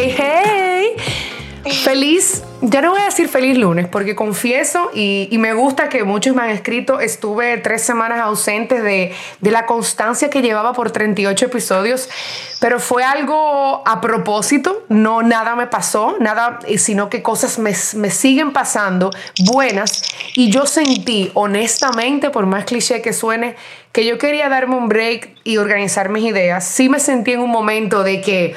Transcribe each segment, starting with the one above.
Hey, hey. Feliz, ya no voy a decir feliz lunes, porque confieso y, me gusta que muchos me han escrito, estuve tres semanas ausentes de, la constancia que llevaba por 38 episodios, pero fue algo a propósito, no nada me pasó, nada, sino que cosas me, me siguen pasando buenas y yo sentí honestamente, por más cliché que suene, que yo quería darme un break y organizar mis ideas. Sí me sentí en un momento de que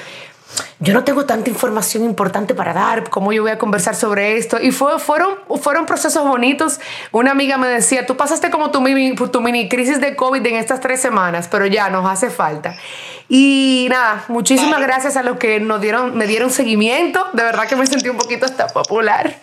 yo no tengo tanta información importante para dar, cómo yo voy a conversar sobre esto. Y fue, fueron, fueron procesos bonitos. Una amiga me decía, tú pasaste como tu mini, tu mini crisis de COVID en estas tres semanas, pero ya nos hace falta. Y nada, muchísimas gracias a los que nos dieron, me dieron seguimiento. De verdad que me sentí un poquito hasta popular.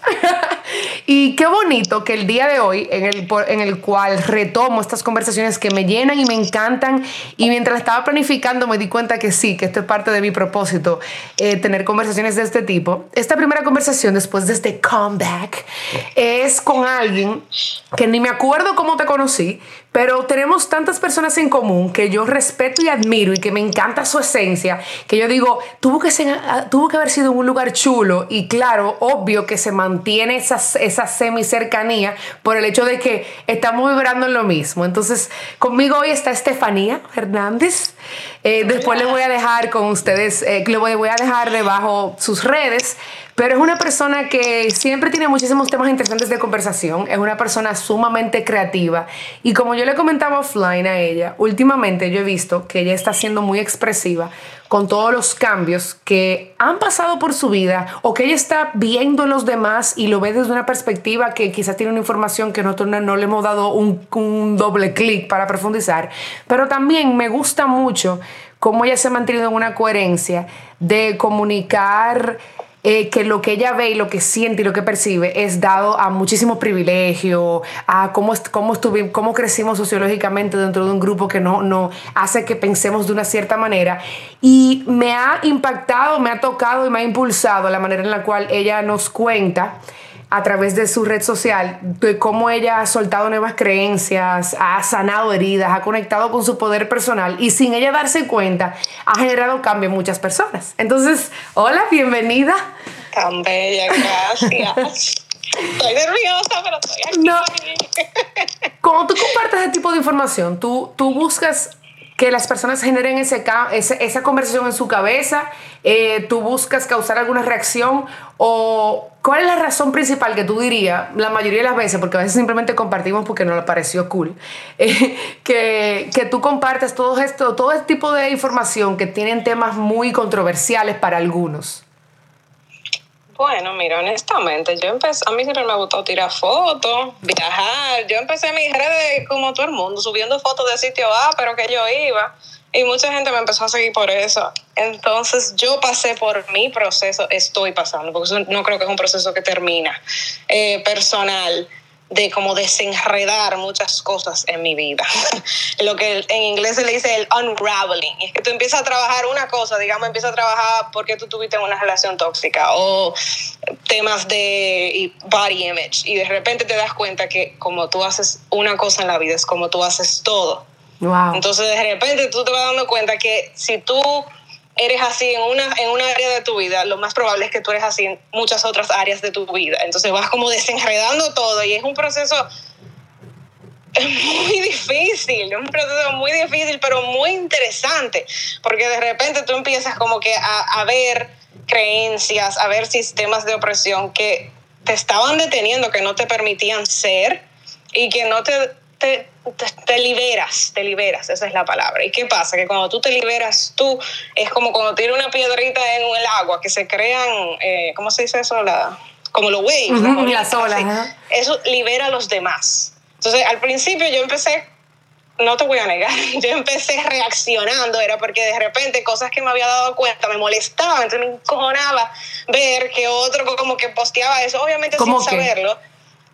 y qué bonito que el día de hoy, en el, en el cual retomo estas conversaciones que me llenan y me encantan, y mientras estaba planificando me di cuenta que sí, que esto es parte de mi propósito, eh, tener conversaciones de este tipo. Esta primera conversación después de este comeback es con alguien que ni me acuerdo cómo te conocí, pero tenemos tantas personas en común que yo respeto y admiro y que me encanta su esencia, que yo digo, tuvo que, ser, ah, tuvo que haber sido un lugar chulo y claro, obvio que se mantiene esa, esa semi cercanía por el hecho de que estamos vibrando en lo mismo. Entonces, conmigo hoy está Estefanía Hernández. Eh, después le voy a dejar con ustedes, eh, le voy a dejar debajo sus redes pero es una persona que siempre tiene muchísimos temas interesantes de conversación, es una persona sumamente creativa y como yo le comentaba offline a ella, últimamente yo he visto que ella está siendo muy expresiva con todos los cambios que han pasado por su vida o que ella está viendo en los demás y lo ve desde una perspectiva que quizás tiene una información que nosotros no, le hemos dado un, un doble clic para profundizar. Pero también me gusta mucho cómo ella se ha mantenido en una coherencia de comunicar eh, que lo que ella ve y lo que siente y lo que percibe es dado a muchísimo privilegio, a cómo, cómo, cómo crecimos sociológicamente dentro de un grupo que no, no hace que pensemos de una cierta manera. Y me ha impactado, me ha tocado y me ha impulsado la manera en la cual ella nos cuenta a través de su red social, de cómo ella ha soltado nuevas creencias, ha sanado heridas, ha conectado con su poder personal y sin ella darse cuenta ha generado cambio en muchas personas. Entonces, hola, bienvenida. Tan bella, gracias. Estoy nerviosa, pero estoy aquí. No. Cuando tú compartes ese tipo de información, tú, tú buscas que las personas generen ese, esa conversación en su cabeza, eh, tú buscas causar alguna reacción o cuál es la razón principal que tú dirías, la mayoría de las veces, porque a veces simplemente compartimos porque nos pareció cool, eh, que, que, tú compartes todo esto, todo este tipo de información que tienen temas muy controversiales para algunos. Bueno, mira, honestamente, yo empecé, a mí siempre me gustó tirar fotos, viajar. Yo empecé mis redes como todo el mundo, subiendo fotos de sitio A, pero que yo iba. Y mucha gente me empezó a seguir por eso. Entonces yo pasé por mi proceso, estoy pasando, porque no creo que es un proceso que termina, eh, personal de como desenredar muchas cosas en mi vida. Lo que en inglés se le dice el unraveling. Es que tú empiezas a trabajar una cosa, digamos, empiezas a trabajar porque tú tuviste una relación tóxica o temas de body image y de repente te das cuenta que como tú haces una cosa en la vida es como tú haces todo. Entonces de repente tú te vas dando cuenta que si tú eres así en una, en una área de tu vida, lo más probable es que tú eres así en muchas otras áreas de tu vida. Entonces vas como desenredando todo y es un proceso muy difícil, un proceso muy difícil, pero muy interesante, porque de repente tú empiezas como que a, ver creencias, a ver sistemas de opresión que te estaban deteniendo, que no te permitían ser y que no te te, liberas, te liberas, esa es la palabra. ¿Y qué pasa? Que cuando tú te liberas tú, es como cuando tienes una piedrita en el agua, que se crean, eh, ¿cómo se dice eso? La, como los waves. las olas. Eso libera a los demás. Entonces, al principio yo empecé, no te voy a negar, yo empecé reaccionando, era porque de repente cosas que me había dado cuenta me molestaban, entonces me encojonaba ver que otro como que posteaba eso, obviamente sin saberlo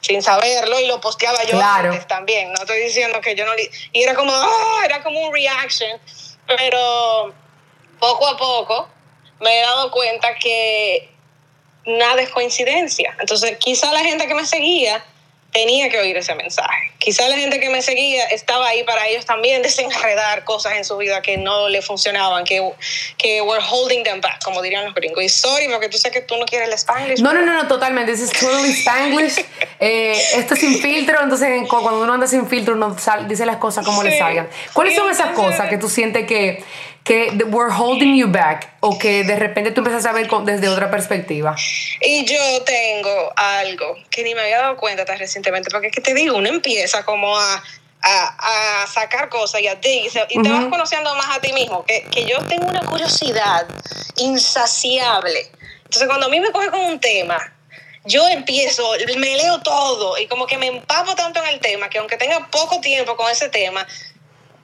sin saberlo y lo posteaba yo antes también. No estoy diciendo que yo no... Y era como, ah, era como un reaction. Pero poco a poco me he dado cuenta que nada es coincidencia. Entonces, quizá la gente que me seguía tenía que oír ese mensaje. Quizá la gente que me seguía estaba ahí para ellos también desenredar cosas en su vida que no le funcionaban, que, que were holding them back, como dirían los gringos. Y sorry, porque tú sabes que tú no quieres el Spanglish. No, no, no, no, totalmente. This is totally Spanglish. eh, esto es sin filtro, entonces cuando uno anda sin filtro uno dice las cosas como le salgan. ¿Cuáles son esas cosas que tú sientes que que were holding you back o que de repente tú empiezas a ver desde otra perspectiva? Y yo tengo algo que ni me había dado cuenta tan recientemente, porque es que te digo, uno empieza como a, a, a sacar cosas y a ti, y, te vas conociendo más a ti mismo, que, que yo tengo una curiosidad insaciable. Entonces cuando a mí me coge con un tema, yo empiezo, me leo todo y como que me empapo tanto en el tema que aunque tenga poco tiempo con ese tema,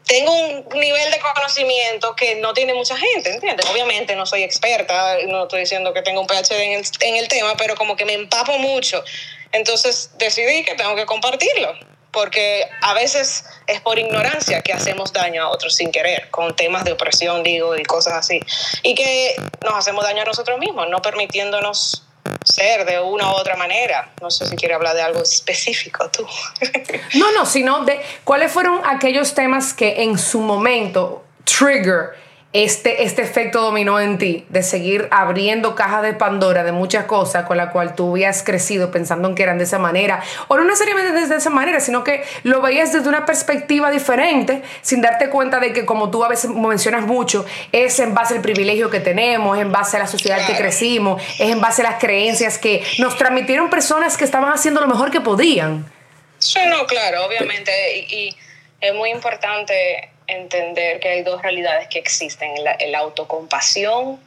tengo un nivel de conocimiento que no tiene mucha gente, ¿entiendes? Obviamente no soy experta, no estoy diciendo que tengo un PhD en el, en el tema, pero como que me empapo mucho. Entonces decidí que tengo que compartirlo, porque a veces es por ignorancia que hacemos daño a otros sin querer, con temas de opresión, digo, y cosas así. Y que nos hacemos daño a nosotros mismos, no permitiéndonos ser de una u otra manera. No sé si quiere hablar de algo específico tú. no, no, sino de cuáles fueron aquellos temas que en su momento trigger este, este efecto dominó en ti de seguir abriendo cajas de Pandora de muchas cosas con la cual tú habías crecido pensando en que eran de esa manera, o no necesariamente desde esa manera, sino que lo veías desde una perspectiva diferente, sin darte cuenta de que como tú a veces mencionas mucho, es en base al privilegio que tenemos, es en base a la sociedad que crecimos, es en base a las creencias que nos transmitieron personas que estaban haciendo lo mejor que podían. Sí, no, claro, obviamente, y es muy importante entender que hay dos realidades que existen, la, la autocompasión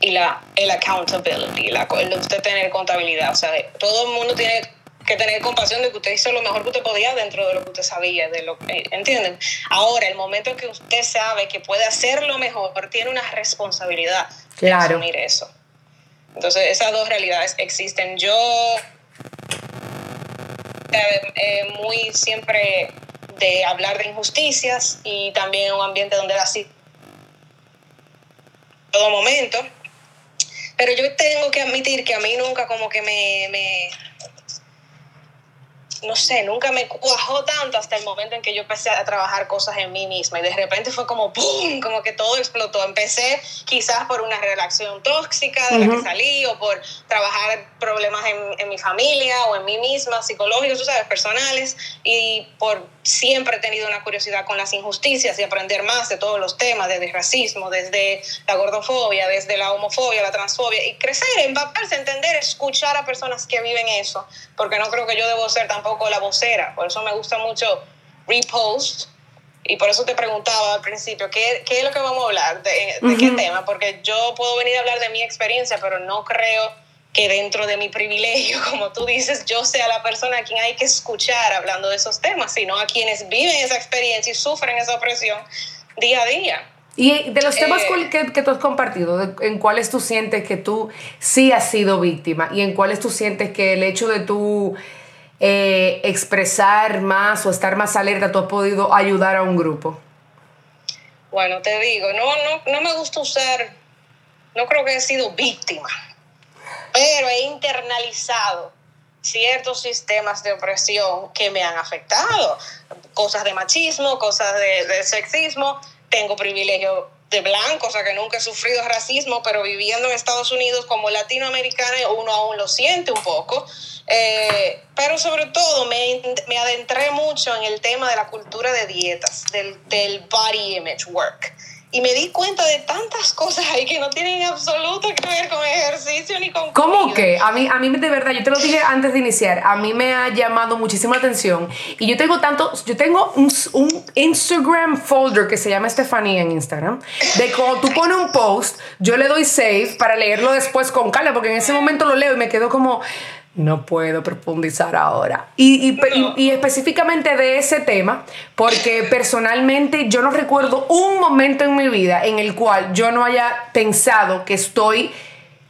y la, el accountability, la, el usted tener contabilidad. O sea, todo el mundo tiene que tener compasión de que usted hizo lo mejor que usted podía dentro de lo que usted sabía, de lo eh, ¿entienden? Ahora, el momento en que usted sabe que puede hacerlo mejor, tiene una responsabilidad claro. de asumir eso. Entonces, esas dos realidades existen. Yo eh, eh, muy siempre de hablar de injusticias y también un ambiente donde era así todo momento. Pero yo tengo que admitir que a mí nunca como que me, me no sé, nunca me cuajó tanto hasta el momento en que yo empecé a trabajar cosas en mí misma y de repente fue como ¡pum! como que todo explotó. Empecé quizás por una relación tóxica de la que salí o por trabajar problemas en, en, mi familia o en mí misma, psicológicos, tú sabes, personales y por siempre he tenido una curiosidad con las injusticias y aprender más de todos los temas, desde el racismo, desde la gordofobia, desde la homofobia, la transfobia y crecer, empaparse, entender, escuchar a personas que viven eso, porque no creo que yo debo ser tampoco la vocera, por eso me gusta mucho repost. Y por eso te preguntaba al principio, ¿qué, qué es lo que vamos a hablar? ¿De, de qué tema? Porque yo puedo venir a hablar de mi experiencia, pero no creo que dentro de mi privilegio, como tú dices, yo sea la persona a quien hay que escuchar hablando de esos temas, sino a quienes viven esa experiencia y sufren esa opresión día a día. Y de los temas eh, que, que, tú has compartido, ¿en cuáles tú sientes que tú sí has sido víctima? ¿Y en cuáles tú sientes que el hecho de tú eh, expresar más o estar más alerta, tú has podido ayudar a un grupo? Bueno, te digo, no, no, no me gusta usar, no creo que he sido víctima, pero he internalizado ciertos sistemas de opresión que me han afectado, cosas de machismo, cosas de, de sexismo, tengo privilegio de blanco, o sea que nunca he sufrido racismo, pero viviendo en Estados Unidos como latinoamericana uno aún lo siente un poco. Eh, pero sobre todo me, me, adentré mucho en el tema de la cultura de dietas, del, del body image work y me di cuenta de tantas cosas ahí que no tienen absoluto que ver con ejercicio ni con ¿Cómo que? A mí, a mí de verdad, yo te lo dije antes de iniciar, a mí me ha llamado muchísima atención y yo tengo tanto, yo tengo un, un Instagram folder que se llama Estefanía en Instagram, de cuando tú pones un post, yo le doy save para leerlo después con calma, porque en ese momento lo leo y me quedo como no puedo profundizar ahora. Y, y, específicamente de ese tema, porque personalmente yo no recuerdo un momento en mi vida en el cual yo no haya pensado que estoy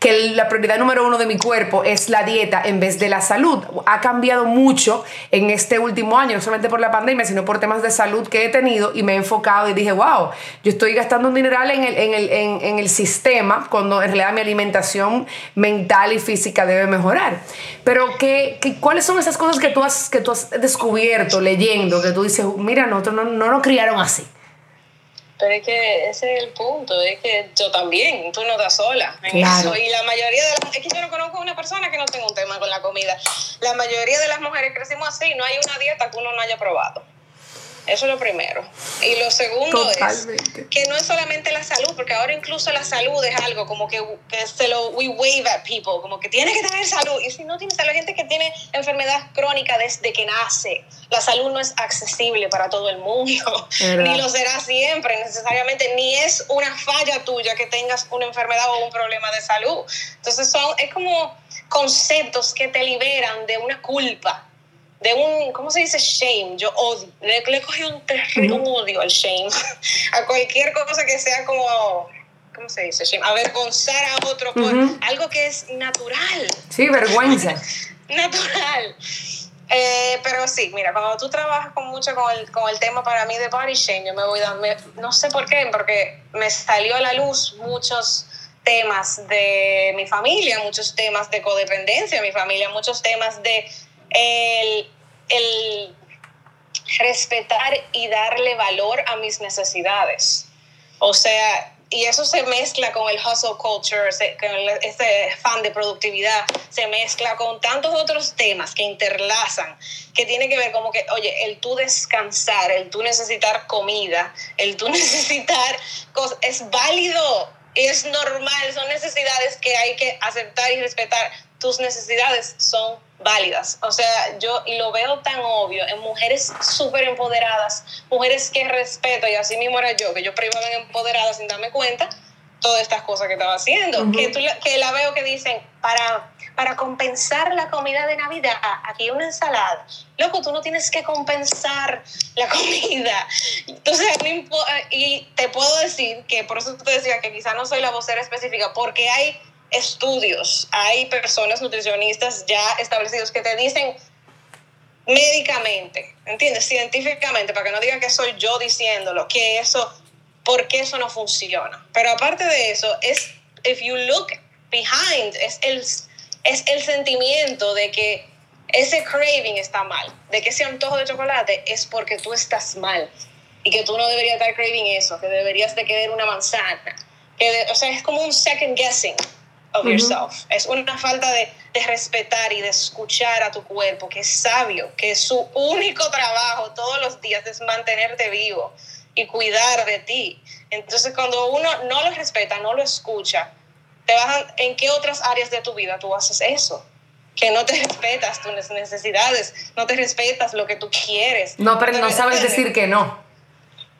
que la prioridad número uno de mi cuerpo es la dieta en vez de la salud. Ha cambiado mucho en este último año, no solamente por la pandemia, sino por temas de salud que he tenido y me he enfocado y dije, wow, yo estoy gastando un dineral en el, en el, en, el sistema cuando en realidad mi alimentación mental y física debe mejorar. Pero ¿qué, qué, cuáles son esas cosas que tú, has, que tú has descubierto leyendo, que tú dices, mira, nosotros no, no nos criaron así? Pero es que ese es el punto, es que yo también, tú no estás sola en eso. Y la mayoría de las, es que yo no conozco a una persona que no tenga un tema con la comida. La mayoría de las mujeres crecimos así, no hay una dieta que uno no haya probado. Eso es lo primero. Y lo segundo es que no es solamente la salud, porque ahora incluso la salud es algo como que, que se lo we wave at people, como que tiene que tener salud. Y si no tiene salud, hay gente que tiene enfermedad crónica desde que nace. La salud no es accesible para todo el mundo, ni lo será siempre necesariamente, ni es una falla tuya que tengas una enfermedad o un problema de salud. Entonces son, es como conceptos que te liberan de una culpa de un, ¿cómo se dice? Shame. Yo odio, le, le cogí un, un odio al shame, a cualquier cosa que sea como, ¿cómo se dice? Shame, avergonzar a otro por algo que es natural. Sí, vergüenza. natural. Eh, pero sí, mira, cuando tú trabajas con mucho con el, con el tema para mí de body shame, yo me voy dando, no sé por qué, porque me salió a la luz muchos temas de mi familia, muchos temas de codependencia de mi familia, muchos temas de el, el respetar y darle valor a mis necesidades. O sea, y eso se mezcla con el hustle culture, con este fan de productividad, se mezcla con tantos otros temas que interlazan, que tiene que ver como que, oye, el tú descansar, el tú necesitar comida, el tú necesitar cosas, es válido, es normal, son necesidades que hay que aceptar y respetar. Tus necesidades son válidas. O sea, yo y lo veo tan obvio en mujeres súper empoderadas, mujeres que respeto, y así mismo era yo, que yo primero en empoderadas sin darme cuenta todas estas cosas que estaba haciendo, que, tú, que la veo que dicen, para, para compensar la comida de Navidad, aquí una ensalada. Loco, tú no tienes que compensar la comida. Entonces, y te puedo decir que, por eso te decía que quizá no soy la vocera específica, porque hay estudios, hay personas nutricionistas ya establecidos que te dicen médicamente, ¿entiendes? Científicamente, para que no digan que soy yo diciéndolo, que eso, porque eso no funciona. Pero aparte de eso, es, if you look behind, es el, es el sentimiento de que ese craving está mal, de que ese antojo de chocolate es porque tú estás mal y que tú no deberías estar craving eso, que deberías de querer una manzana. Que o sea, es como un second guessing of yourself. Es una falta de, de, respetar y de escuchar a tu cuerpo, que es sabio, que su único trabajo todos los días es mantenerte vivo y cuidar de ti. Entonces, cuando uno no lo respeta, no lo escucha, te vas ¿en qué otras áreas de tu vida tú haces eso? Que no te respetas tus necesidades, no te respetas lo que tú quieres. No, pero no sabes decir que no.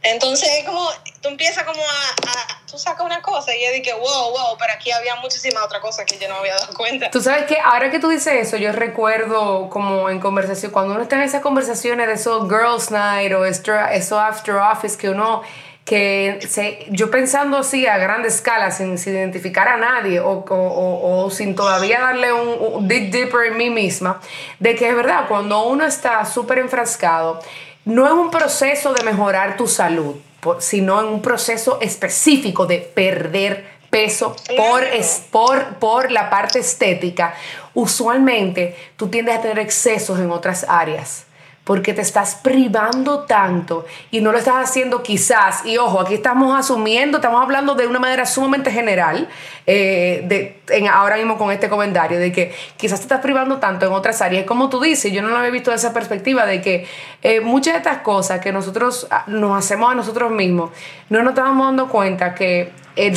Entonces, como tú empiezas como a, tú sacas una cosa y yo dije, wow, wow, pero aquí había muchísima otra cosa que yo no había dado cuenta. Tú sabes que ahora que tú dices eso, yo recuerdo como en conversación, cuando uno está en esas conversaciones de esos girls night o eso after office que uno que se, yo pensando así a gran escala, sin, identificar a nadie o, o, o, sin todavía darle un, un dig deeper en mí misma, de que es verdad, cuando uno está súper enfrascado, no es un proceso de mejorar tu salud, sino en un proceso específico de perder peso por, por, por la parte estética. Usualmente tú tiendes a tener excesos en otras áreas porque te estás privando tanto y no lo estás haciendo quizás, y ojo, aquí estamos asumiendo, estamos hablando de una manera sumamente general, eh, de, en, ahora mismo con este comentario, de que quizás te estás privando tanto en otras áreas, como tú dices, yo no lo había visto de esa perspectiva, de que eh, muchas de estas cosas que nosotros ah, nos hacemos a nosotros mismos, no nos estamos dando cuenta que el,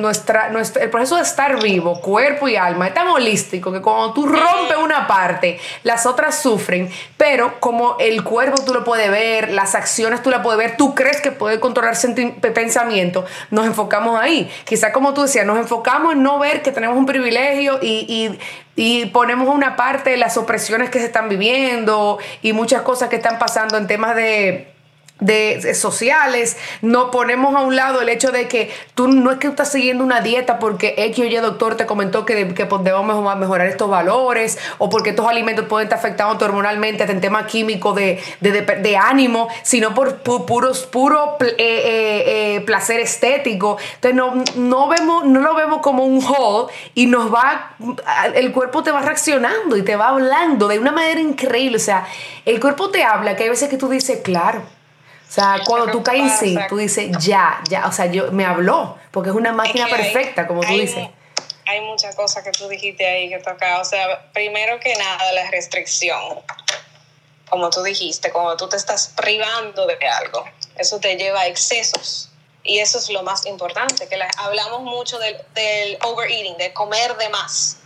nuestra, el proceso de estar vivo, cuerpo y alma, es tan holístico que cuando tú rompes una parte, las otras sufren, pero como el cuerpo tú lo puedes ver, las acciones tú las puedes ver, tú crees que puedes controlar pensamiento, nos enfocamos ahí. Quizás como tú decías, nos enfocamos en no ver que tenemos un privilegio y, y ponemos una parte de las opresiones que se están viviendo y muchas cosas que están pasando en temas de de, sociales, no ponemos a un lado el hecho de que tú no es que estás siguiendo una dieta porque X o Y doctor te comentó que, que debemos mejorar estos valores o porque estos alimentos pueden estar afectando hormonalmente en tema químico de, de, ánimo, sino por puros, puro eh, eh, eh, placer estético. Entonces no, no, vemos, no lo vemos como un haul y nos va, el cuerpo te va reaccionando y te va hablando de una manera increíble. O sea, el cuerpo te habla que hay veces que tú dices, claro o sea, cuando tú caes en sí, tú dices, ya, ya, o sea, yo, me habló, porque es una máquina perfecta, como tú dices. Hay muchas cosas que tú dijiste ahí que toca, o sea, primero que nada, la restricción, como tú dijiste, cuando tú te estás privando de algo, eso te lleva a excesos. Y eso es lo más importante, que hablamos mucho del, del overeating, de comer de más.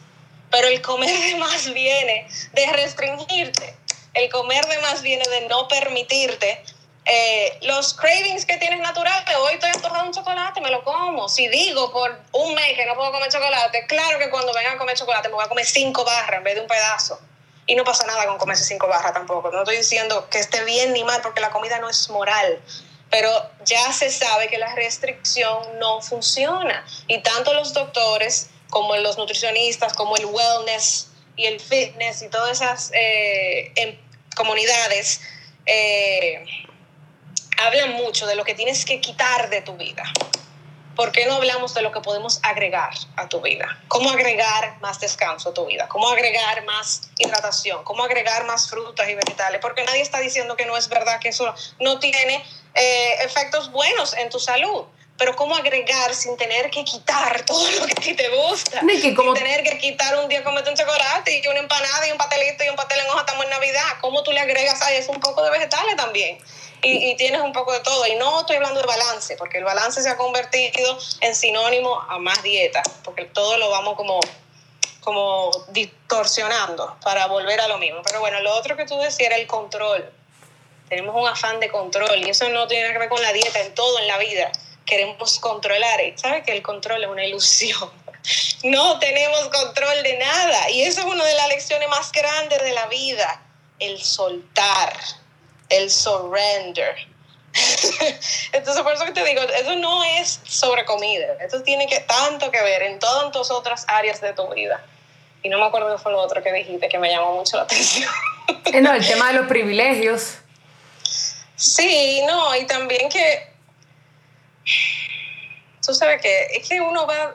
Pero el comer de más viene de restringirte. El comer de más viene de no permitirte eh, los cravings que tienes naturales, hoy estoy antojando un chocolate, me lo como. Si digo por un mes que no puedo comer chocolate, claro que cuando venga a comer chocolate me voy a comer cinco barras en vez de un pedazo. Y no pasa nada con comerse cinco barras tampoco. No estoy diciendo que esté bien ni mal, porque la comida no es moral. Pero ya se sabe que la restricción no funciona. Y tanto los doctores como los nutricionistas, como el wellness y el fitness y todas esas eh, em, comunidades, eh, hablan mucho de lo que tienes que quitar de tu vida. ¿Por qué no hablamos de lo que podemos agregar a tu vida? ¿Cómo agregar más descanso a tu vida? ¿Cómo agregar más hidratación? ¿Cómo agregar más frutas y vegetales? Porque nadie está diciendo que no es verdad que eso no tiene eh, efectos buenos en tu salud. Pero cómo agregar sin tener que quitar todo lo que a ti te gusta. sin tener que quitar un día comerte un chocolate y una empanada y un pastelito y un pastel en hoja, estamos en Navidad. ¿Cómo tú le agregas a eso un poco de vegetales también? Y, tienes un poco de todo. Y no estoy hablando de balance, porque el balance se ha convertido en sinónimo a más dieta, porque todo lo vamos como, como distorsionando para volver a lo mismo. Pero bueno, lo otro que tú decías era el control. Tenemos un afán de control y eso no tiene que ver con la dieta, en todo en la vida. Queremos controlar. Y sabes que el control es una ilusión. No tenemos control de nada. Y eso es una de las lecciones más grandes de la vida, el soltar el surrender. Entonces, por eso que te digo, eso no es sobre comida, eso tiene que tanto que ver en todas tus otras áreas de tu vida. Y no me acuerdo qué fue lo otro que dijiste que me llamó mucho la atención. Eh, no, el tema de los privilegios. Sí, no, y también que tú sabes que es que uno va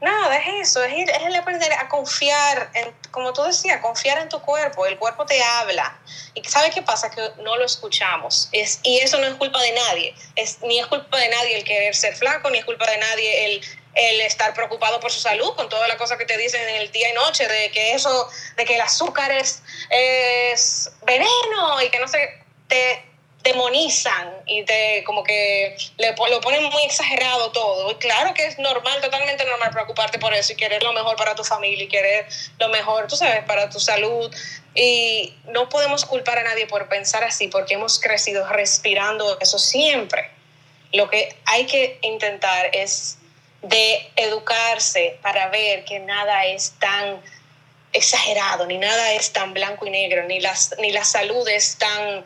Nada, es eso, es, ir, es aprender a confiar, en, como tú decías, confiar en tu cuerpo, el cuerpo te habla. ¿Y sabes qué pasa? Que no lo escuchamos. Es, y eso no es culpa de nadie. Es, ni es culpa de nadie el querer ser flaco, ni es culpa de nadie el, el estar preocupado por su salud, con todas las cosas que te dicen en el día y noche, de que eso, de que el azúcar es, es veneno y que no sé, te, demonizan y te como que le, lo ponen muy exagerado todo. Y claro que es normal, totalmente normal preocuparte por eso y querer lo mejor para tu familia y querer lo mejor, tú sabes, para tu salud. Y no podemos culpar a nadie por pensar así porque hemos crecido respirando eso siempre. Lo que hay que intentar es de educarse para ver que nada es tan exagerado, ni nada es tan blanco y negro, ni, las, ni la salud es tan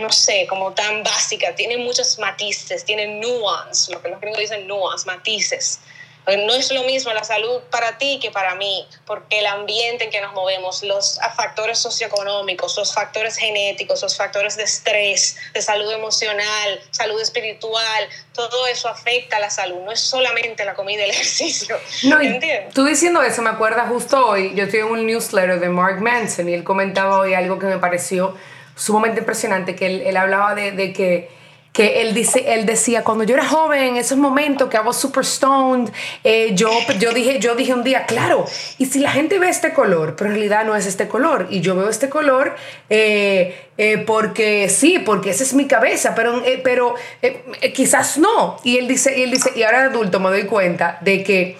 no sé, como tan básica, tiene muchos matices, tiene nuance, lo que los gringos dicen nuance, matices. No es lo mismo la salud para ti que para mí, porque el ambiente en que nos movemos, los factores socioeconómicos, los factores genéticos, los factores de estrés, de salud emocional, salud espiritual, todo eso afecta a la salud. No es solamente la comida y el ejercicio. No, ¿Entiendes? Tú diciendo eso me acuerda justo hoy, yo estoy en un newsletter de Mark Manson y él comentaba hoy algo que me pareció sumamente impresionante, que él, él hablaba de, de, que, que él, dice, él decía, cuando yo era joven, en esos momentos que hago super stoned, eh, yo, yo, dije, yo dije un día, claro, y si la gente ve este color, pero en realidad no es este color, y yo veo este color eh, eh, porque sí, porque esa es mi cabeza, pero, pero quizás no. Y él dice, y él dice, y ahora adulto me doy cuenta de que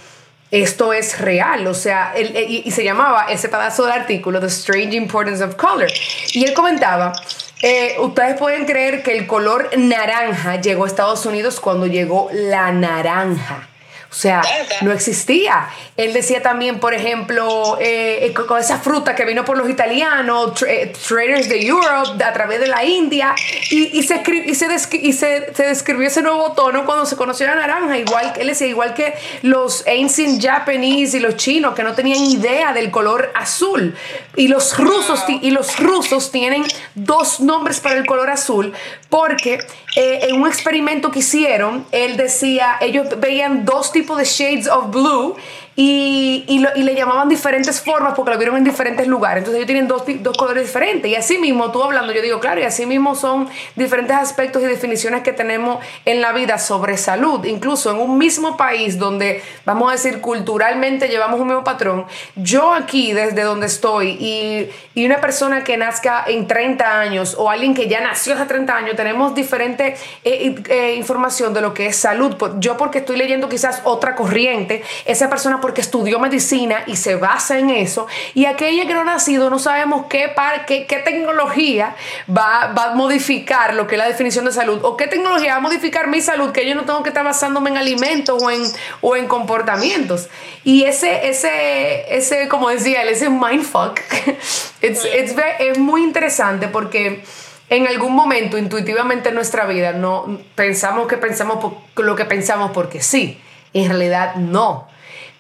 esto es real, o sea, y, se llamaba ese pedazo del artículo The Strange Importance of Color. Y él comentaba, eh, ustedes pueden creer que el color naranja llegó a Estados Unidos cuando llegó la naranja. O sea, no existía. Él decía también, por ejemplo, eh, eh, con esa fruta que vino por los italianos, eh, traders de Europe, a través de la India, y, se, y, se, y se, describió ese nuevo tono cuando se conoció la naranja, igual él decía, igual que los ancient Japanese y los chinos, que no tenían idea del color azul. Y los rusos, y los rusos tienen dos nombres para el color azul, porque en un experimento que hicieron, él decía, ellos veían dos tipos de shades of blue y, y, le llamaban diferentes formas porque lo vieron en diferentes lugares. Entonces ellos tienen dos, dos, colores diferentes. Y así mismo, tú hablando, yo digo, claro, y así mismo son diferentes aspectos y definiciones que tenemos en la vida sobre salud. Incluso en un mismo país donde, vamos a decir, culturalmente llevamos un mismo patrón. Yo aquí, desde donde estoy, y, y una persona que nazca en 30 años o alguien que ya nació hace 30 años, tenemos diferente eh, eh, información de lo que es salud. Yo porque estoy leyendo quizás otra corriente, esa persona porque estudió medicina y se basa en eso. Y aquella que no ha nacido no sabemos qué, qué, qué tecnología va, va, a modificar lo que es la definición de salud o qué tecnología va a modificar mi salud, que yo no tengo que estar basándome en alimentos o en, o en comportamientos. Y ese, ese, ese, como decía él, ese mindfuck, it's, it's es muy interesante porque en algún momento intuitivamente en nuestra vida no pensamos que pensamos por, lo que pensamos porque sí, en realidad no.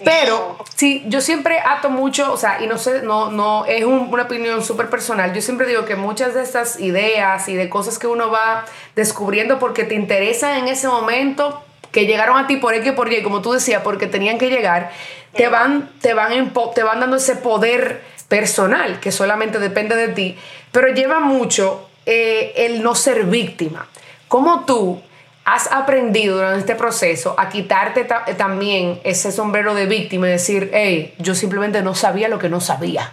Pero sí, yo siempre ato mucho, o sea, y no sé, no, no, es una opinión súper personal. Yo siempre digo que muchas de estas ideas y de cosas que uno va descubriendo porque te interesan en ese momento, que llegaron a ti por X por Y, como tú decías, porque tenían que llegar, te van, te van, te van dando ese poder personal que solamente depende de ti, pero lleva mucho eh, el no ser víctima. Como tú has aprendido durante este proceso a quitarte también ese sombrero de víctima y decir, hey, yo simplemente no sabía lo que no sabía.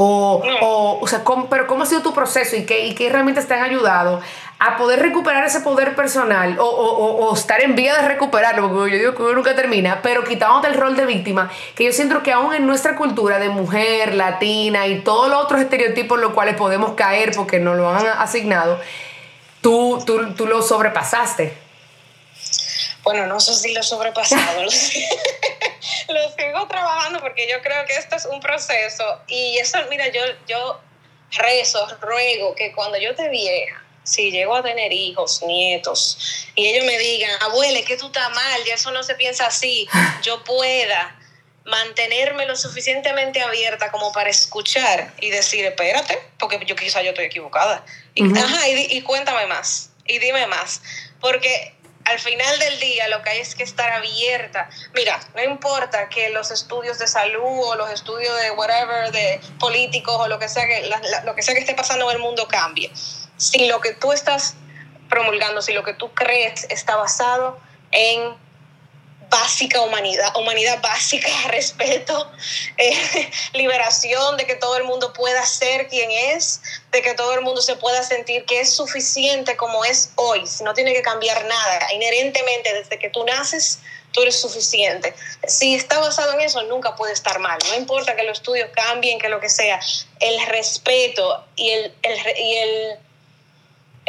O, o, o sea, pero ¿cómo ha sido tu proceso y qué, y qué herramientas te han ayudado a poder recuperar ese poder personal o, o, estar en vía de recuperarlo? Porque yo digo que nunca termina, pero quitándote el rol de víctima, que yo siento que aún en nuestra cultura de mujer, latina y todos los otros estereotipos los cuales podemos caer porque nos lo han asignado, tú, tú, tú lo sobrepasaste. Bueno, no sé si lo sobrepasado, lo, sigo trabajando porque yo creo que esto es un proceso y eso, mira, yo, yo rezo, ruego que cuando yo te vieja, si llego a tener hijos, nietos, y ellos me digan, abuela, que tú estás mal, ya eso no se piensa así, yo pueda mantenerme lo suficientemente abierta como para escuchar y decir, espérate, porque yo quizá yo estoy equivocada. Y, Ajá, y, cuéntame más, y dime más, porque al final del día lo que hay es que estar abierta. Mira, no importa que los estudios de salud o los estudios de whatever, de políticos o lo que sea que, lo que, sea que esté pasando en el mundo cambie. Si lo que tú estás promulgando, si lo que tú crees está basado en básica humanidad, humanidad básica, respeto, eh, liberación, de que todo el mundo pueda ser quien es, de que todo el mundo se pueda sentir que es suficiente como es hoy, no tiene que cambiar nada, inherentemente desde que tú naces. Tú eres suficiente. Si está basado en eso, nunca puede estar mal. No importa que los estudios cambien, que lo que sea. El respeto y el, y el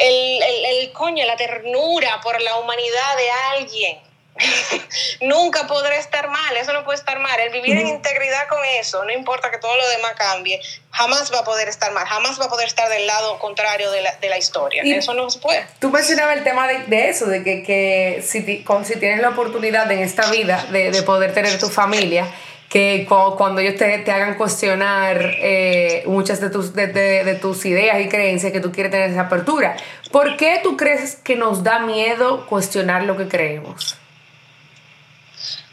el, el, el, coño, la ternura por la humanidad de alguien, nunca podrá estar mal, eso no puede estar mal. El vivir en integridad con eso, no importa que todo lo demás cambie, jamás va a poder estar mal, jamás va a poder estar del lado contrario de la, de la historia. eso no se puede. Tú mencionabas el tema de, de eso, de que, que si, con, si, tienes la oportunidad en esta vida de, de poder tener tu familia, que cuando ellos te, te hagan cuestionar eh, muchas de tus, de, de, de, tus ideas y creencias que tú quieres tener esa apertura. ¿Por qué tú crees que nos da miedo cuestionar lo que creemos?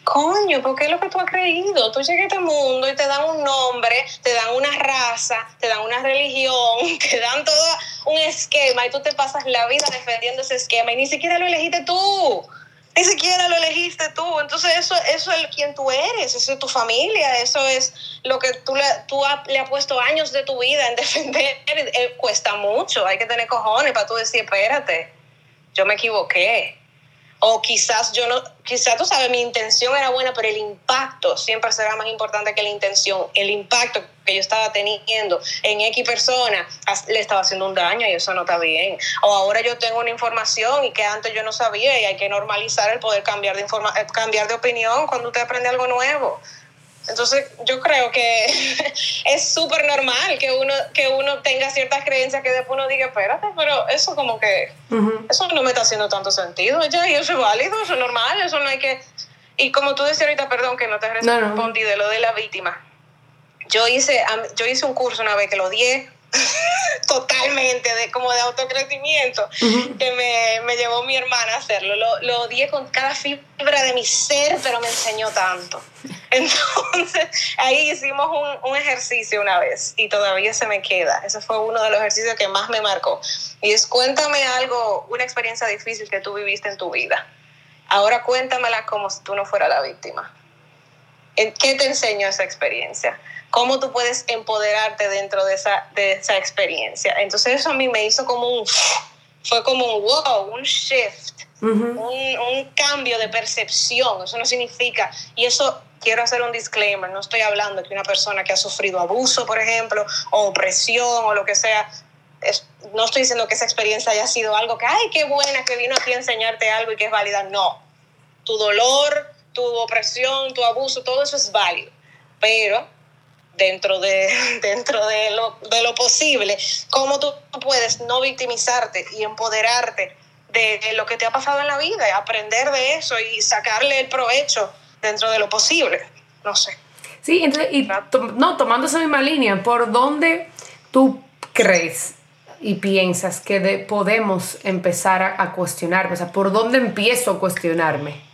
Coño, ¿por qué es lo que tú has creído? Tú llegas a este mundo y te dan un nombre, te dan una raza, te dan una religión, te dan todo un esquema y tú te pasas la vida defendiendo ese esquema y ni siquiera lo elegiste tú. Ni siquiera lo elegiste tú. Entonces eso, eso es quien tú eres, eso es tu familia, eso es lo que tú le, tú le has puesto años de tu vida en defender. Eh, cuesta mucho, hay que tener cojones para tú decir, espérate, yo me equivoqué o quizás yo no, quizás tú sabes, mi intención era buena, pero el impacto siempre será más importante que la intención. El impacto que yo estaba teniendo en X persona le estaba haciendo un daño y eso no está bien. O ahora yo tengo una información y que antes yo no sabía y hay que normalizar el poder cambiar de, informa cambiar de opinión cuando usted aprende algo nuevo. Entonces, yo creo que es súper normal que uno, que uno tenga ciertas creencias que después uno diga, espérate, pero eso como que, eso no me está haciendo tanto sentido, ya, y eso es válido, eso es normal, eso no hay que... Y como tú decías ahorita, perdón que no te respondí de lo de la víctima, yo hice, yo hice un curso una vez que lo odié totalmente, de, como de autocrecimiento, que me, me, llevó mi hermana a hacerlo. Lo, lo odié con cada fibra de mi ser, pero me enseñó tanto. Entonces, ahí hicimos un, un, ejercicio una vez y todavía se me queda. Ese fue uno de los ejercicios que más me marcó. Y es cuéntame algo, una experiencia difícil que tú viviste en tu vida. Ahora cuéntamela como si tú no fueras la víctima. ¿En qué te enseñó esa experiencia? ¿Cómo tú puedes empoderarte dentro de esa, de esa experiencia? Entonces eso a mí me hizo como un, fue como un wow, un shift, un, un cambio de percepción. Eso no significa, y eso quiero hacer un disclaimer, no estoy hablando que una persona que ha sufrido abuso, por ejemplo, o opresión o lo que sea, no estoy diciendo que esa experiencia haya sido algo que, ay, qué buena, que vino aquí a enseñarte algo y que es válida. No, tu dolor, tu opresión, tu abuso, todo eso es válido, pero dentro de, dentro de, lo, de lo posible, cómo tú puedes no victimizarte y empoderarte de, de, lo que te ha pasado en la vida, y aprender de eso y sacarle el provecho dentro de lo posible. No sé. Sí, entonces, y no, tomando esa misma línea, ¿por dónde tú crees y piensas que de, podemos empezar a, a cuestionarme? O sea, ¿por dónde empiezo a cuestionarme?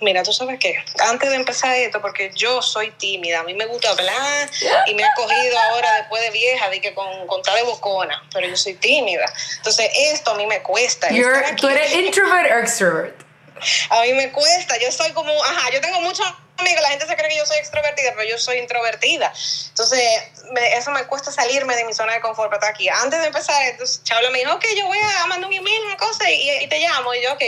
Mira, tú sabes qué, antes de empezar esto, porque yo soy tímida, a mí me gusta hablar y me ha cogido ahora después de vieja, de que con, con tal de bocona, pero yo soy tímida. Entonces, esto a mí me cuesta. ¿Tú eres introvert o extrovert? A mí me cuesta, yo soy como, ajá, yo tengo muchos amigos, la gente se cree extrovertida, pero yo soy introvertida. Entonces, eso me cuesta salirme de mi zona de confort para estar aquí. Antes de empezar, entonces, Chablo me dijo, ok, yo voy a mandar un email, una cosa, y, y te llamo. Y yo, ok,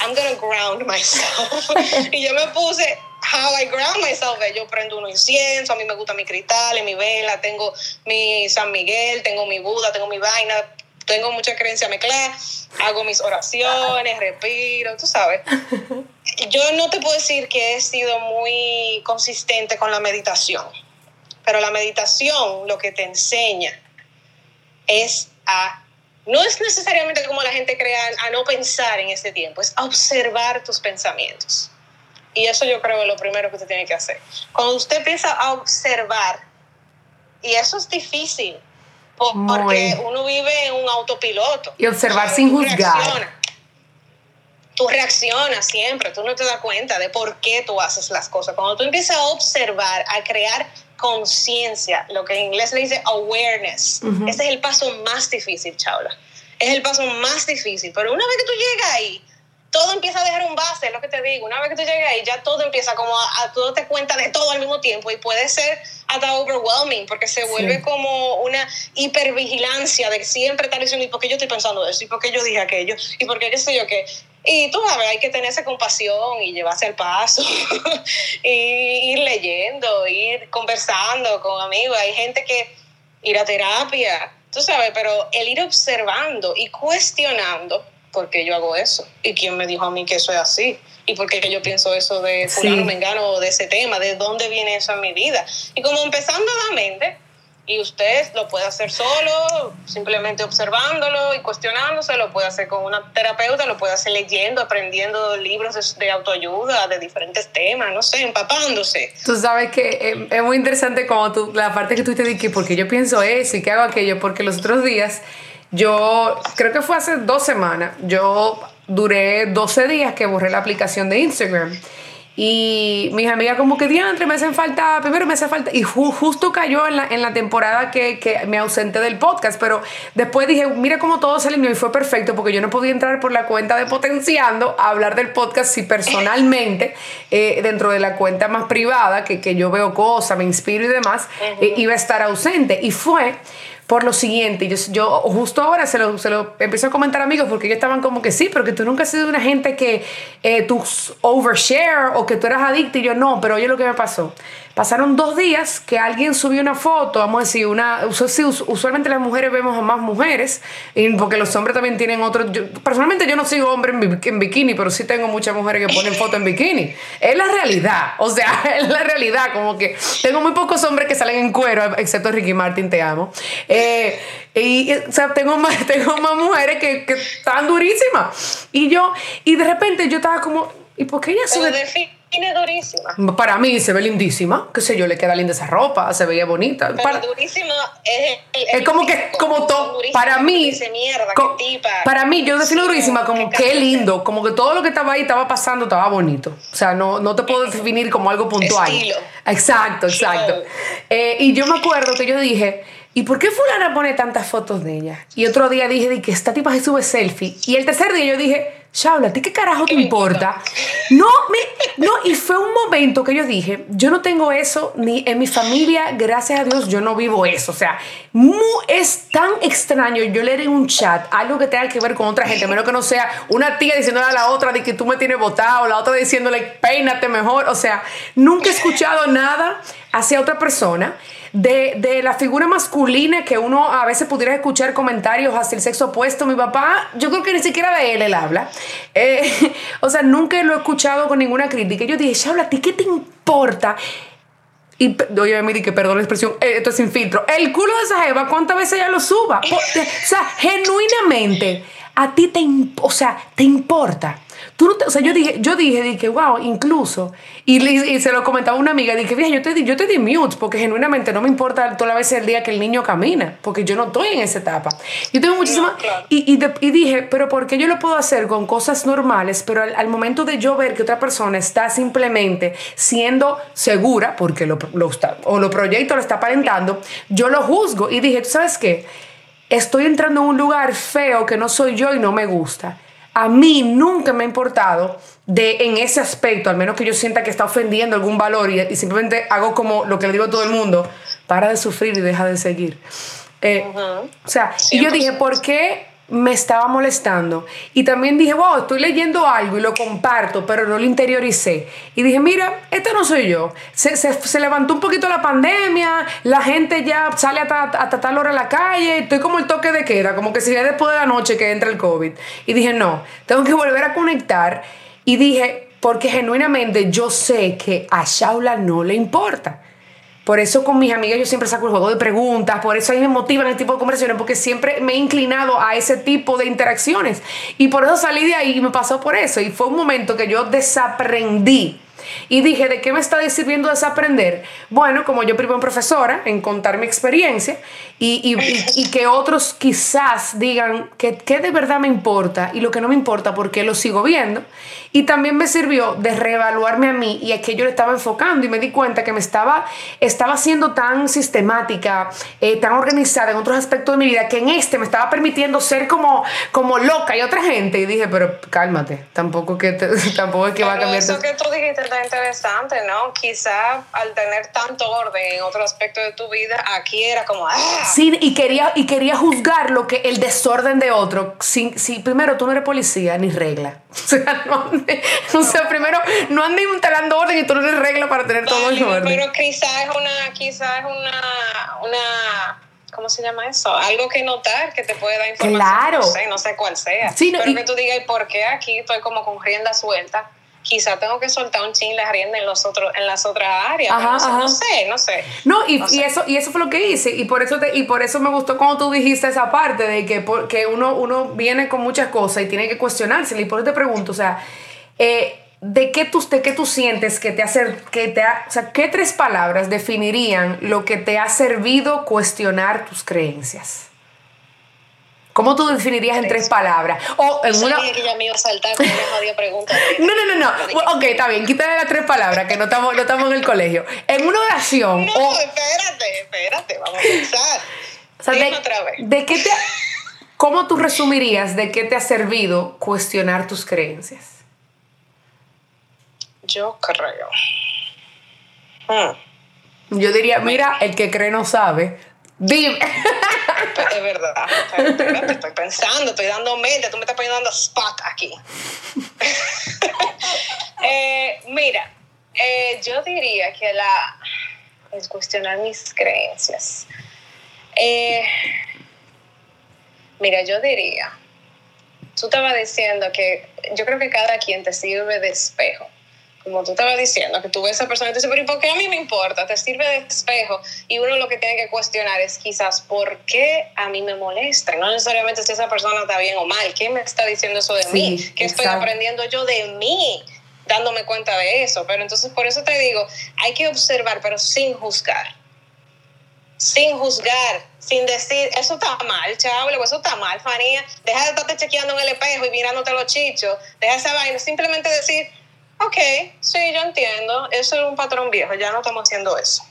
I'm gonna ground myself. y yo me puse, how I ground myself. Yo prendo un incienso, a mí me gusta mi cristal, mi vela, tengo mi San Miguel, tengo mi Buda, tengo mi vaina, tengo mucha creencia mezclada, hago mis oraciones, respiro, tú sabes. Yo no te puedo decir que he sido muy consistente con la meditación, pero la meditación lo que te enseña es a, no es necesariamente como la gente crea, a no pensar en ese tiempo, es a observar tus pensamientos. Y eso yo creo es lo primero que usted tiene que hacer. Cuando usted empieza a observar, y eso es difícil, porque uno vive en un autopiloto. Y observar sin juzgar. Tú reaccionas siempre, tú no te das cuenta de por qué tú haces las cosas. Cuando tú empiezas a observar, a crear conciencia, lo que en inglés le dice awareness, ese es el paso más difícil, Chaula. Es el paso más difícil, pero una vez que tú llegas ahí, todo empieza a dejar un base, es lo que te digo. Una vez que tú llegas ahí, ya todo empieza como a, a tú darte cuenta de todo al mismo tiempo y puede ser hasta overwhelming porque se vuelve como una hipervigilancia de siempre estar diciendo, ¿y por qué yo estoy pensando eso? ¿Y por qué yo dije aquello? ¿Y por qué qué sé yo qué? Y tú sabes, hay que tener esa compasión y llevarse el paso, y ir leyendo, ir conversando con amigos. Hay gente que ir a terapia, tú sabes, pero el ir observando y cuestionando ¿por qué yo hago eso? ¿Y quién me dijo a mí que eso es así? ¿Y por qué yo pienso eso de fulano, mengano, de ese tema? ¿De dónde viene eso en mi vida? Y como empezando la mente, y usted lo puede hacer solo, simplemente observándolo y cuestionándose, lo puede hacer con una terapeuta, lo puede hacer leyendo, aprendiendo libros de, autoayuda, de diferentes temas, no sé, empapándose. Tú sabes que eh, es muy interesante como tú, la parte que tú te dices, porque yo pienso eso y que hago aquello, porque los otros días yo creo que fue hace dos semanas. Yo duré 12 días que borré la aplicación de Instagram. Y mis amigas como que diantre, me hacen falta, primero me hace falta, y justo cayó en la, en la temporada que, que, me ausenté del podcast, pero después dije, mira cómo todo se alineó y fue perfecto, porque yo no podía entrar por la cuenta de Potenciando a hablar del podcast si personalmente, eh, dentro de la cuenta más privada, que, que yo veo cosas, me inspiro y demás, eh, iba a estar ausente. Y fue por lo siguiente. Yo, yo justo ahora se lo, se lo empiezo a comentar a amigos porque ellos estaban como que sí, pero que tú nunca has sido una gente que eh, tú overshare o que tú eras adicta. Y yo no, pero oye lo que me pasó. Pasaron dos días que alguien subió una foto, vamos a decir, una. usualmente las mujeres vemos a más mujeres, porque los hombres también tienen otros. personalmente yo no sigo hombres en, bikini, pero sí tengo muchas mujeres que ponen foto en bikini. Es la realidad, o sea, es la realidad, como que tengo muy pocos hombres que salen en cuero, excepto Ricky Martin, te amo. Eh, y, o sea, tengo más, tengo más mujeres que, que están durísimas. Y yo, y de repente yo estaba como, ¿y por qué ella sube? Durísima. Para mí se ve lindísima, qué sé yo, le queda linda esa ropa, se veía bonita. Pero para, durísima es, es como que, como todo, para mí, mierda, tipa. para mí, yo defino durísima como qué lindo, como que todo lo que estaba ahí estaba pasando, estaba bonito. O sea, no, no te puedo definir como algo puntual. Estilo. Exacto, exacto. Eh, y yo me acuerdo que yo dije, ¿y por qué fulana pone tantas fotos de ella? Y otro día dije, de que esta tipa se sube selfie. Y el tercer día yo dije, Shaula, ¿a ti qué carajo te importa? No, me, no, y fue un momento que yo dije, yo no tengo eso, ni en mi familia, gracias a Dios, yo no vivo eso. O sea, es tan extraño yo leer en un chat algo que tenga que ver con otra gente, menos que no sea una tía diciéndole a la otra de que tú me tienes votado, la otra diciéndole, peínate mejor. O sea, nunca he escuchado nada hacia otra persona de, de, la figura masculina que uno a veces pudiera escuchar comentarios hacia el sexo opuesto. Mi papá, yo creo que ni siquiera de él él habla. Eh, o sea, nunca lo he escuchado con ninguna crítica. Yo dije, Shabla, ¿a ti qué te importa? Y oye, me que perdón la expresión, eh, esto es sin filtro. El culo de esa jeva, ¿cuántas veces ella lo suba? O sea, genuinamente, a ti te, o sea, te importa o sea, yo dije, yo dije, dije, wow, incluso, y, y se lo comentaba una amiga, dije, fíjate, yo te, di, yo te di mute porque genuinamente no me importa toda la vez el día que el niño camina, porque yo no estoy en esa etapa. Yo tengo muchísimas... y, y, dije, pero ¿por qué yo lo puedo hacer con cosas normales, pero al, momento de yo ver que otra persona está simplemente siendo segura, porque lo, lo está, o lo proyecto, lo está aparentando, yo lo juzgo y dije, ¿tú sabes qué? Estoy entrando en un lugar feo que no soy yo y no me gusta a mí nunca me ha importado de en ese aspecto, al menos que yo sienta que está ofendiendo algún valor y, simplemente hago como lo que le digo a todo el mundo, para de sufrir y deja de seguir. Eh, o sea, y yo dije, ¿por qué me estaba molestando. Y también dije, wow, estoy leyendo algo y lo comparto, pero no lo interioricé. Y dije, mira, este no soy yo. Se, se, levantó un poquito la pandemia, la gente ya sale a tal hora a la calle, estoy como el toque de queda, como que es después de la noche que entra el COVID. Y dije, no, tengo que volver a conectar. Y dije, porque genuinamente yo sé que a Shaula no le importa. Por eso con mis amigas yo siempre saco el juego de preguntas, por eso a mí me motivan este tipo de conversaciones, porque siempre me he inclinado a ese tipo de interacciones. Y por eso salí de ahí y me pasó por eso. Y fue un momento que yo desaprendí y dije, ¿de qué me está sirviendo desaprender? Bueno, como yo primero profesora, en contar mi experiencia y, que otros quizás digan que, de verdad me importa y lo que no me importa porque lo sigo viendo. Y también me sirvió de reevaluarme a mí y a que yo le estaba enfocando y me di cuenta que me estaba, estaba siendo tan sistemática, eh, tan organizada en otros aspectos de mi vida que en este me estaba permitiendo ser como, como loca y otra gente. Y dije, pero cálmate, tampoco, que tampoco es que va a cambiar. Eso que tú dijiste interesante, ¿no? Quizá al tener tanto orden en otro aspecto de tu vida, aquí era como... ¡ah! Sí, y quería, y quería juzgar lo que el desorden de otro. Si, si primero tú no eres policía ni regla. O sea, no o sea, primero no andes instalando orden y tú no eres regla para tener todo en orden. Pero quizá es una, quizá es una, una ¿cómo se llama eso? Algo que notar que te puede dar información. Claro. No sé, no sé cuál sea. Sí, pero que tú digas, ¿y por qué aquí estoy como con rienda suelta? Quizá tengo que soltar un chin la rienda en los otros en las otras áreas no, sé, no sé no y, y eso y eso fue lo que hice y por eso te, y por eso me gustó cuando tú dijiste esa parte de que, que uno uno viene con muchas cosas y tiene que cuestionarse y por eso te pregunto o sea eh, ¿De qué, tú, ¿De qué tú sientes que te ha, que te ha, o sea, qué tres palabras definirían lo que te ha servido cuestionar tus creencias? ¿Cómo tú definirías en tres palabras? O en una... que ya me iba a saltar con una pregunta. no, no, no, no. Ok, está bien, quítale las tres palabras, que no estamos, no estamos en el colegio. En una oración. No, espérate, espérate, vamos a pensar. O sea, de, otra vez. ¿De qué te... ¿Cómo tú resumirías de qué te ha servido cuestionar tus creencias? Yo creo. Hmm. Yo diría, mira, el que cree no sabe. Dime. es verdad. estoy pensando, estoy dando mente, tú me estás poniendo spot aquí. Eh, mira, eh, yo diría que la es cuestionar mis creencias. Eh, mira, yo diría, tú estabas diciendo que yo creo que cada quien te sirve de espejo como tú estabas diciendo, que tú ves a esa persona y te dices, pero ¿y por qué a mí me importa? Te sirve de espejo y uno lo que tiene que cuestionar es quizás por qué a mí me molesta, no necesariamente si esa persona está bien o mal, ¿qué me está diciendo eso de mí? ¿Qué estoy aprendiendo yo de mí? dándome cuenta de eso, pero entonces por eso te digo, hay que observar, pero sin juzgar, sin juzgar, sin decir, eso está mal, chavo, eso está mal, Fanía, deja de estarte chequeando en el espejo y mirándote los chichos, deja esa vaina, simplemente decir, Ok, sí, yo entiendo. Eso es un patrón viejo, ya no estamos haciendo eso.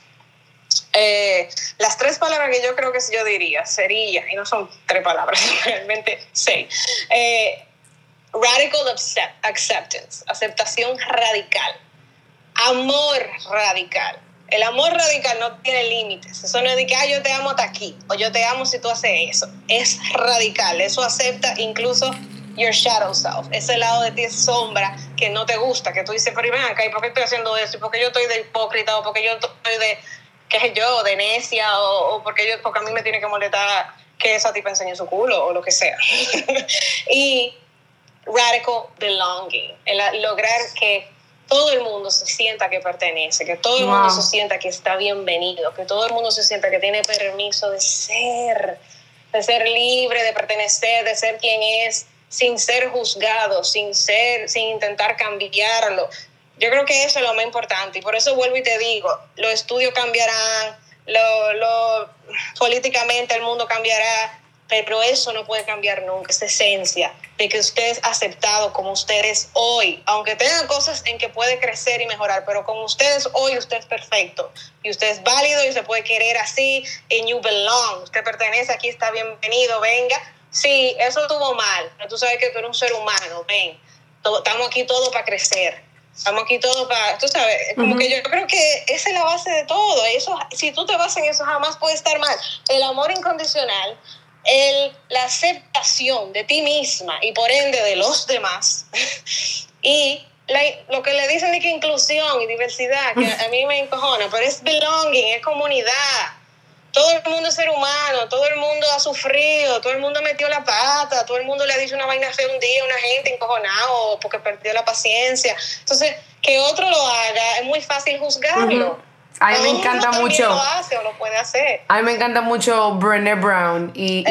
Eh, las tres palabras que yo creo que yo diría sería, y no son tres palabras, realmente seis. Eh, radical acceptance, aceptación radical. Amor radical. El amor radical no tiene límites. Eso no es de que yo te amo hasta aquí o yo te amo si tú haces eso. Es radical. Eso acepta incluso your shadow self, ese lado de ti sombra que no te gusta, que tú dices, pero ven acá, ¿y por qué estoy haciendo eso? ¿Y por qué yo estoy de hipócrita? ¿O porque yo estoy de, qué sé yo, de necia? ¿O, porque, yo, porque a mí me tiene que molestar que esa tipa enseñe su culo? O lo que sea. y radical belonging, el lograr que todo el mundo se sienta que pertenece, que todo el mundo se sienta que está bienvenido, que todo el mundo se sienta que tiene permiso de ser, de ser libre, de pertenecer, de ser quien es, sin ser juzgado, sin ser, sin intentar cambiarlo. Yo creo que eso es lo más importante y por eso vuelvo y te digo, los estudios cambiarán, lo, lo, políticamente el mundo cambiará, pero eso no puede cambiar nunca, esa esencia de que usted es aceptado como usted es hoy, aunque tenga cosas en que puede crecer y mejorar, pero como usted es hoy, usted es perfecto y usted es válido y se puede querer así, and you belong, usted pertenece aquí, está bienvenido, venga, sí, eso estuvo mal, pero tú sabes que tú eres un ser humano, ven, estamos aquí todos para crecer, estamos aquí todos para, tú sabes, como que yo creo que esa es la base de todo, eso, si tú te basas en eso jamás puede estar mal. El amor incondicional, el, la aceptación de ti misma y por ende de los demás, y lo que le dicen de que inclusión y diversidad, que a mí me encojona, pero es belonging, es comunidad todo el mundo es ser humano, todo el mundo ha sufrido, todo el mundo metió la pata, todo el mundo le ha dicho una vaina fea un día a una gente encojonado porque perdió la paciencia. Entonces, que otro lo haga, es muy fácil juzgarlo. A mí me encanta mucho. Lo hace o lo puede hacer. A mí me encanta mucho Brené Brown y,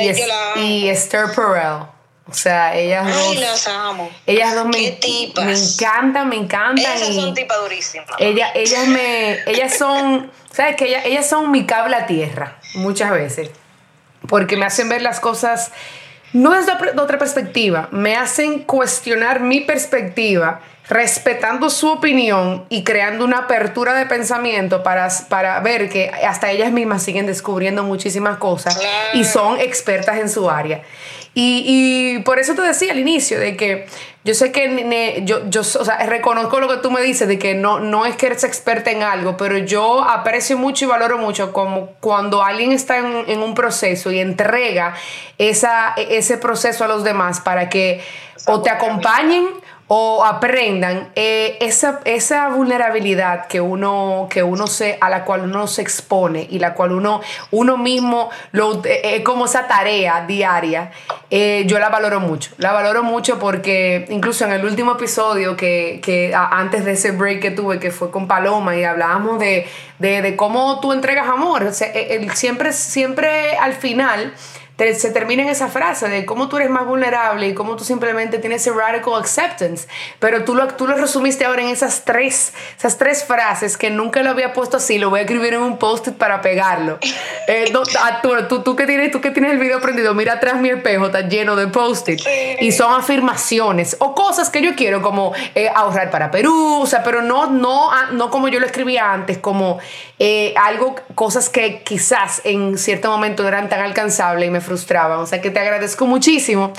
y, Esther Perel. O sea, ellas Ay, dos. las amo. Ellas dos me, tipas? me encantan, me encantan. Esas son tipas durísimas. Ellas, ellas, me, ellas son, ¿sabes que ellas, ellas son mi cable a tierra, muchas veces. Porque me hacen ver las cosas no desde otra perspectiva, me hacen cuestionar mi perspectiva, respetando su opinión y creando una apertura de pensamiento para, para ver que hasta ellas mismas siguen descubriendo muchísimas cosas y son expertas en su área. Y, por eso te decía al inicio de que yo sé que yo, yo o sea, reconozco lo que tú me dices de que no, no es que eres experta en algo, pero yo aprecio mucho y valoro mucho como cuando alguien está en, en un proceso y entrega esa, ese proceso a los demás para que o te acompañen o aprendan eh, esa, esa vulnerabilidad que uno, que uno se, a la cual uno se expone y la cual uno, uno mismo, lo, eh, como esa tarea diaria, eh, yo la valoro mucho. La valoro mucho porque incluso en el último episodio que, que antes de ese break que tuve, que fue con Paloma y hablábamos de, de, de cómo tú entregas amor, siempre, siempre al final se termina en esa frase de cómo tú eres más vulnerable y cómo tú simplemente tienes ese radical acceptance. Pero tú lo, tú lo resumiste ahora en esas tres, esas tres frases que nunca lo había puesto así. Lo voy a escribir en un post-it para pegarlo. Eh, ah, tú, tú, que tienes, tú que tienes el video prendido, mira atrás mi espejo, está lleno de post-it. Y son afirmaciones o cosas que yo quiero, como eh, ahorrar para Perú, o sea, pero no, no, ah, no como yo lo escribía antes, como eh, algo, cosas que quizás en cierto momento eran tan alcanzables y me frustraban. O sea que te agradezco muchísimo.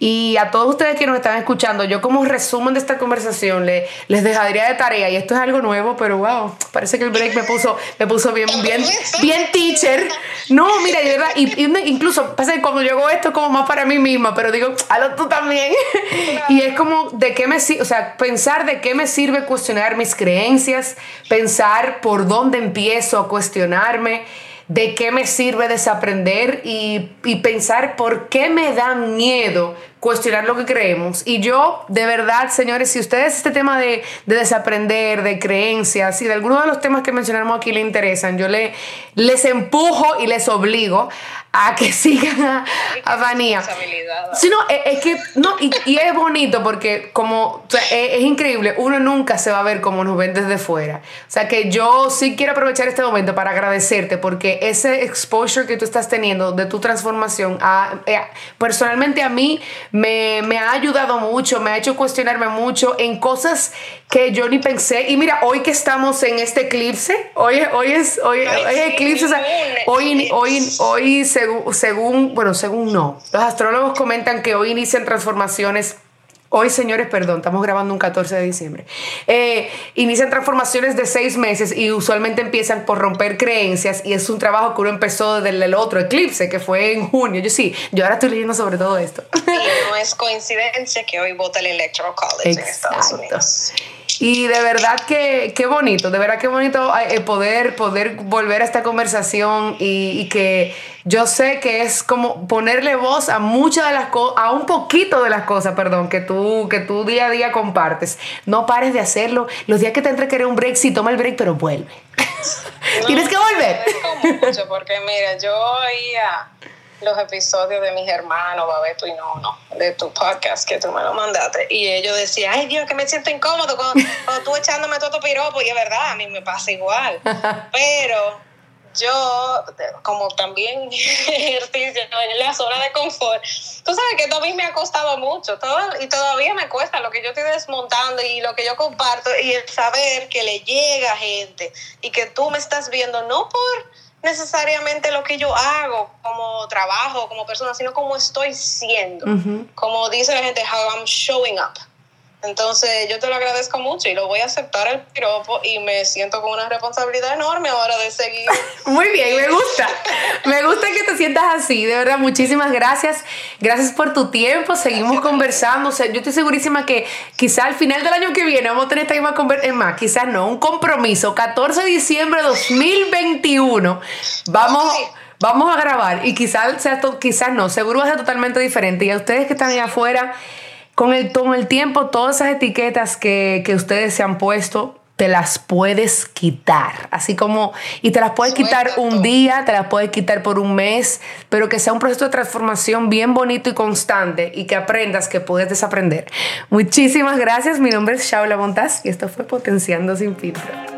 Y a todos ustedes que nos están escuchando, yo como resumen de esta conversación le, les dejaría de tarea, y esto es algo nuevo, pero wow, parece que el break me puso, me puso bien, bien, bien teacher. No, mira, de verdad, y, incluso pasa que cuando yo hago esto es como más para mí misma, pero digo, hazlo tú también. y es como, ¿de qué me sirve? O sea, pensar de qué me sirve cuestionar mis creencias, pensar por dónde empiezo a cuestionarme de qué me sirve desaprender y, y pensar por qué me da miedo cuestionar lo que creemos. Y yo, de verdad, señores, si ustedes este tema de, desaprender, de creencias, y de algunos de los temas que mencionamos aquí le interesan, yo le, les empujo y les obligo a que sigan a, a Vanía. Sí, no, es, que, no, y, es bonito porque como, es, increíble, uno nunca se va a ver como nos ven desde fuera. O sea que yo sí quiero aprovechar este momento para agradecerte porque ese exposure que tú estás teniendo de tu transformación, eh, personalmente a mí me, me ha ayudado mucho, me ha hecho cuestionarme mucho en cosas que yo ni pensé. Y mira, hoy que estamos en este eclipse, hoy, hoy es, hoy, hoy eclipse, hoy, hoy, hoy según, según, bueno, según no, los astrólogos comentan que hoy inician transformaciones Hoy, señores, perdón, estamos grabando un 14 de diciembre. Eh, inician transformaciones de seis meses y usualmente empiezan por romper creencias y es un trabajo que uno empezó desde el otro eclipse que fue en junio. Yo sí, yo ahora estoy leyendo sobre todo esto. Y no es coincidencia que hoy vota el Electoral College en Estados Unidos. Y de verdad que qué bonito, de verdad qué bonito eh, poder, poder volver a esta conversación y, que yo sé que es como ponerle voz a muchas de las cosas, a un poquito de las cosas, perdón, que tú, que tú día a día compartes. No pares de hacerlo. Los días que te entre querer un break, sí, toma el break, pero vuelve. Tienes que volver. mucho porque mira, yo oía los episodios de mis hermanos, Babeto y no, no, de tu podcast que tú me lo mandaste. Y ellos decían, ay Dios, que me siento incómodo cuando, tú echándome todo tu piropo. Y es verdad, a mí me pasa igual. Pero yo, como también ejercicio en la zona de confort, tú sabes que a mí me ha costado mucho todo, y todavía me cuesta lo que yo estoy desmontando y lo que yo comparto y el saber que le llega a gente y que tú me estás viendo no por necesariamente lo que yo hago como trabajo, como persona, sino como estoy siendo. Como dice la gente, how I'm showing up. Entonces yo te lo agradezco mucho y lo voy a aceptar el piropo y me siento con una responsabilidad enorme ahora de seguir. Muy bien, me gusta. Me gusta que te sientas así, de verdad, muchísimas gracias. Gracias por tu tiempo, seguimos conversando. yo estoy segurísima que quizá al final del año que viene vamos a tener esta misma conversación, más, quizás no, un compromiso, 14 de diciembre de 2021. Vamos... Vamos a grabar y quizás sea quizás no, seguro va a ser totalmente diferente. Y a ustedes que están ahí afuera, con el, con el tiempo, todas esas etiquetas que, ustedes se han puesto, te las puedes quitar. Así como, y te las puedes quitar un día, te las puedes quitar por un mes, pero que sea un proceso de transformación bien bonito y constante y que aprendas que puedes desaprender. Muchísimas gracias. Mi nombre es Shaula Montaz y esto fue Potenciando sin filtro.